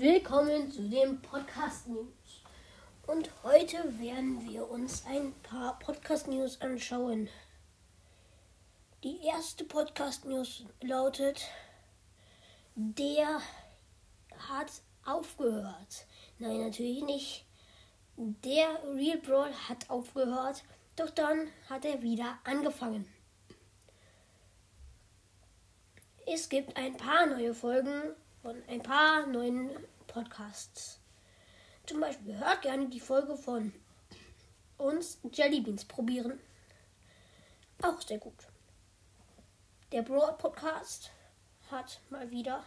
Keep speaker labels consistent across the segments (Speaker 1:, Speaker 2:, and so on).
Speaker 1: Willkommen zu dem Podcast News. Und heute werden wir uns ein paar Podcast News anschauen. Die erste Podcast News lautet: Der hat aufgehört. Nein, natürlich nicht. Der Real Brawl hat aufgehört, doch dann hat er wieder angefangen. Es gibt ein paar neue Folgen von ein paar neuen Podcasts. Zum Beispiel hört gerne die Folge von uns Jellybeans probieren. Auch sehr gut. Der Broad Podcast hat mal wieder,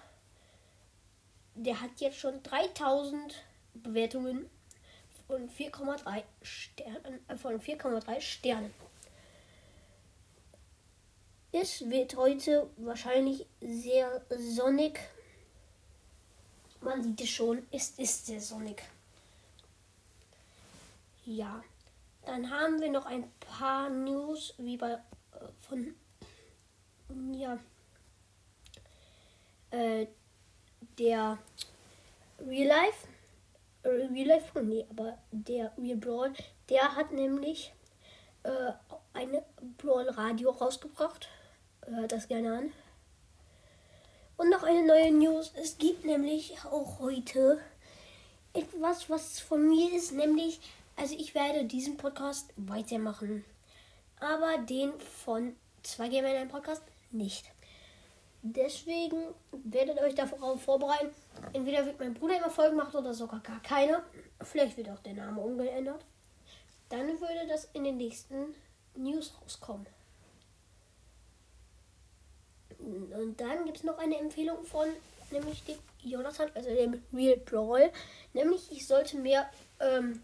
Speaker 1: der hat jetzt schon 3000 Bewertungen von 4,3 Sternen, äh, von 4,3 Sternen. Es wird heute wahrscheinlich sehr sonnig. Man sieht es schon, es ist sehr sonnig. Ja, dann haben wir noch ein paar News, wie bei äh, von ja äh, der Real Life, äh, Real Life, nee, aber der Real Brawl, der hat nämlich äh, eine Brawl Radio rausgebracht. Hört das gerne an. Und noch eine neue News. Es gibt nämlich auch heute etwas, was von mir ist, nämlich, also ich werde diesen Podcast weitermachen. Aber den von 2 Gamer in einem Podcast nicht. Deswegen werdet euch darauf vorbereiten. Entweder wird mein Bruder immer Folgen machen oder sogar gar keine. Vielleicht wird auch der Name umgeändert. Dann würde das in den nächsten News rauskommen. Und dann gibt es noch eine Empfehlung von nämlich dem Jonathan, also dem Real Brawl. Nämlich, ich sollte mehr ähm,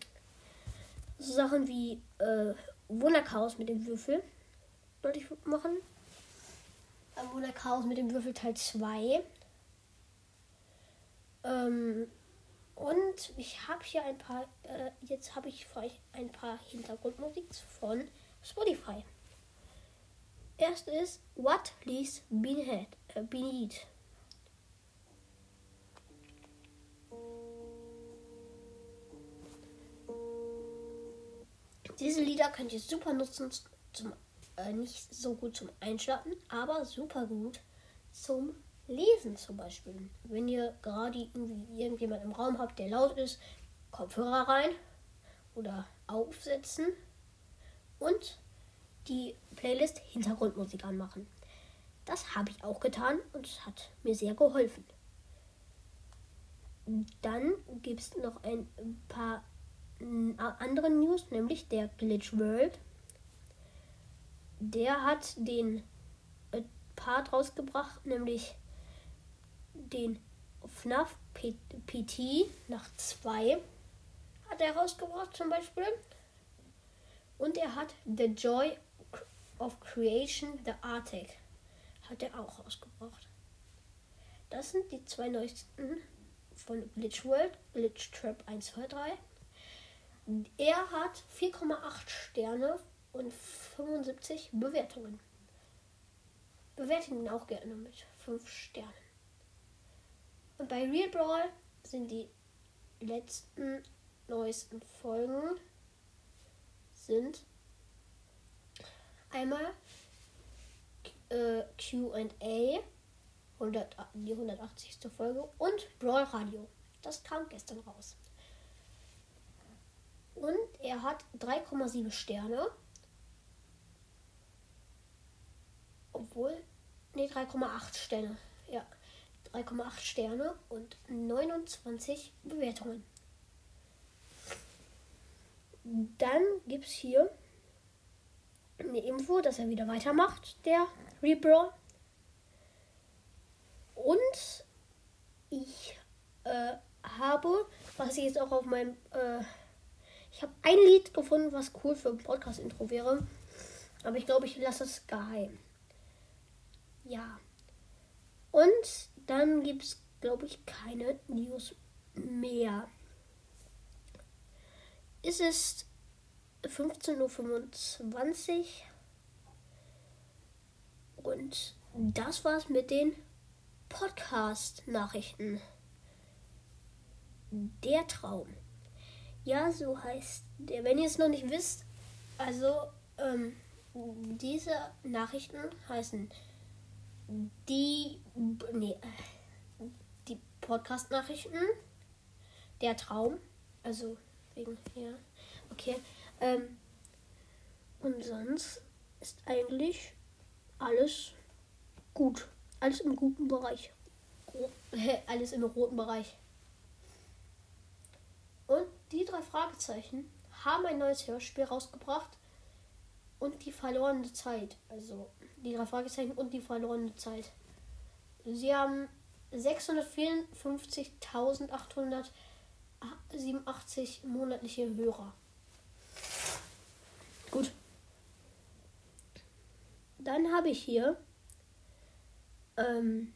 Speaker 1: so Sachen wie äh, Wunderchaos mit dem Würfel ich machen. Äh, Wunderchaos mit dem Würfel Teil 2. Ähm, und ich habe hier ein paar, äh, jetzt habe ich für euch ein paar Hintergrundmusik von Spotify. Erst ist What Lies Beneath. Äh, beneath. Diese Lieder könnt ihr super nutzen, zum, äh, nicht so gut zum Einschlafen, aber super gut zum Lesen zum Beispiel. Wenn ihr gerade irgendwie irgendjemand im Raum habt, der laut ist, Kopfhörer rein oder aufsetzen und die Playlist Hintergrundmusik anmachen. Das habe ich auch getan und es hat mir sehr geholfen. Dann gibt es noch ein paar andere News, nämlich der Glitch World. Der hat den äh, Part rausgebracht, nämlich den FNAF PT nach 2 hat er rausgebracht zum Beispiel. Und er hat The Joy of Creation, The Arctic, hat er auch rausgebracht. Das sind die zwei neuesten von Glitch World, Glitch Trap 1, 2, 3. Er hat 4,8 Sterne und 75 Bewertungen. Bewerten ihn auch gerne mit 5 Sternen. Und bei Real Brawl sind die letzten neuesten Folgen sind einmal äh, QA, die 180. Folge und Brawl Radio. Das kam gestern raus. Und er hat 3,7 Sterne. Obwohl, ne, 3,8 Sterne. Ja, 3,8 Sterne und 29 Bewertungen. Dann gibt es hier eine Info, dass er wieder weitermacht, der Rebrawl. Und ich äh, habe, was ich jetzt auch auf meinem äh, ich habe ein Lied gefunden, was cool für ein Podcast-Intro wäre. Aber ich glaube, ich lasse es geheim. Ja. Und dann gibt es, glaube ich, keine News mehr. Es ist 15.25 Uhr. Und das war's mit den Podcast-Nachrichten. Der Traum. Ja, so heißt der. Wenn ihr es noch nicht wisst, also ähm, diese Nachrichten heißen die, nee, die Podcast-Nachrichten, der Traum, also wegen, ja, okay. Ähm, und sonst ist eigentlich alles gut. Alles im guten Bereich. Alles im roten Bereich. Und die drei Fragezeichen haben ein neues Hörspiel rausgebracht. Und die verlorene Zeit. Also die drei Fragezeichen und die verlorene Zeit. Sie haben 654.887 monatliche Hörer. Gut. Dann habe ich hier ähm,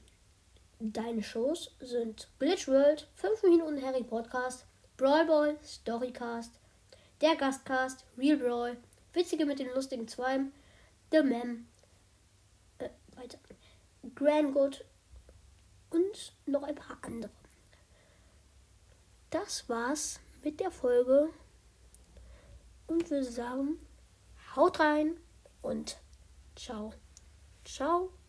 Speaker 1: deine Shows sind Glitch World, 5 Minuten Harry Podcast, Brawl Ball, Storycast, der Gastcast, Real Brawl, Witzige mit den lustigen Zweimen, The Mem, äh, weiter, Grand Good und noch ein paar andere. Das war's mit der Folge und wir sagen, haut rein und ciao. Ciao.